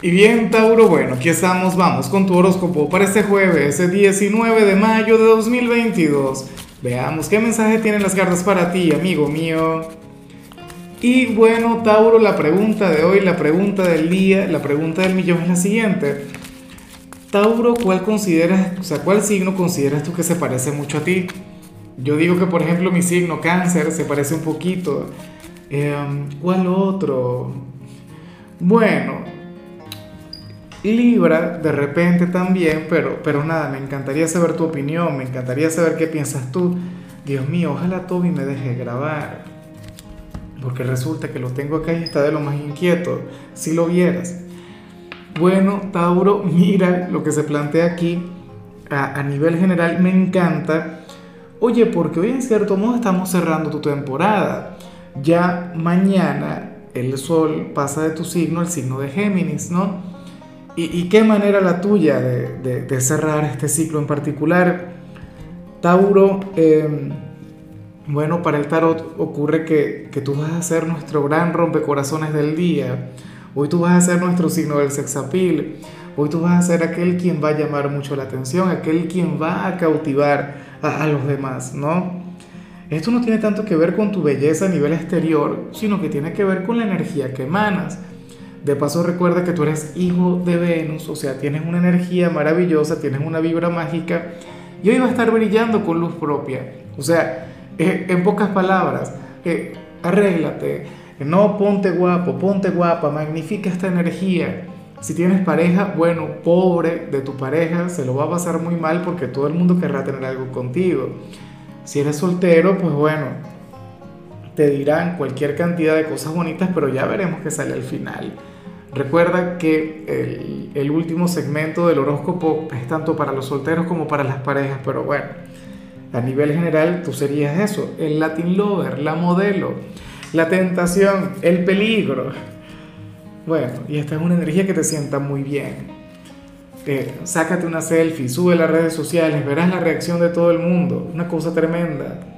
Y bien, Tauro, bueno, aquí estamos, vamos con tu horóscopo para este jueves, el 19 de mayo de 2022. Veamos qué mensaje tienen las cartas para ti, amigo mío. Y bueno, Tauro, la pregunta de hoy, la pregunta del día, la pregunta del millón es la siguiente. Tauro, ¿cuál consideras, o sea, cuál signo consideras tú que se parece mucho a ti? Yo digo que, por ejemplo, mi signo cáncer se parece un poquito. Em, ¿Cuál otro? Bueno, Libra de repente también, pero, pero nada, me encantaría saber tu opinión, me encantaría saber qué piensas tú. Dios mío, ojalá Toby me deje grabar, porque resulta que lo tengo acá y está de lo más inquieto, si lo vieras. Bueno, Tauro, mira lo que se plantea aquí a, a nivel general, me encanta. Oye, porque hoy en cierto modo estamos cerrando tu temporada. Ya mañana el sol pasa de tu signo al signo de Géminis, ¿no? ¿Y, qué manera la tuya de, cerrar este ciclo en particular? Tauro, em, bueno, para el tarot ocurre que, que, tú vas a ser nuestro gran rompecorazones del día. Hoy tú vas a ser nuestro signo del sexapil. Hoy tú vas a ser aquel quien va a llamar mucho la atención, aquel quien va a cautivar a, a los demás, ¿no? Esto no tiene tanto que ver con tu belleza a nivel exterior, sino que tiene que ver con la energía que emanas. De paso recuerda que tú eres hijo de Venus, o sea, tienes una energía maravillosa, tienes una vibra mágica y hoy va a estar brillando con luz propia. O sea, eh, en pocas palabras, eh, arréglate, no ponte guapo, ponte guapa, magnifica esta energía. Si tienes pareja, bueno, pobre de tu pareja, se lo va a pasar muy mal porque todo el mundo querrá tener algo contigo. Si eres soltero, pues bueno, te dirán cualquier cantidad de cosas bonitas, pero ya veremos qué sale al final. Recuerda que el, último segmento del horóscopo es tanto para los solteros como para las parejas, pero bueno, a nivel general tú serías eso, el Latin Lover, la modelo, la tentación, el peligro. Bueno, y esta es una energía que te sienta muy bien. Eh, sácate una selfie, sube las redes sociales, verás la reacción de todo el mundo, una cosa tremenda.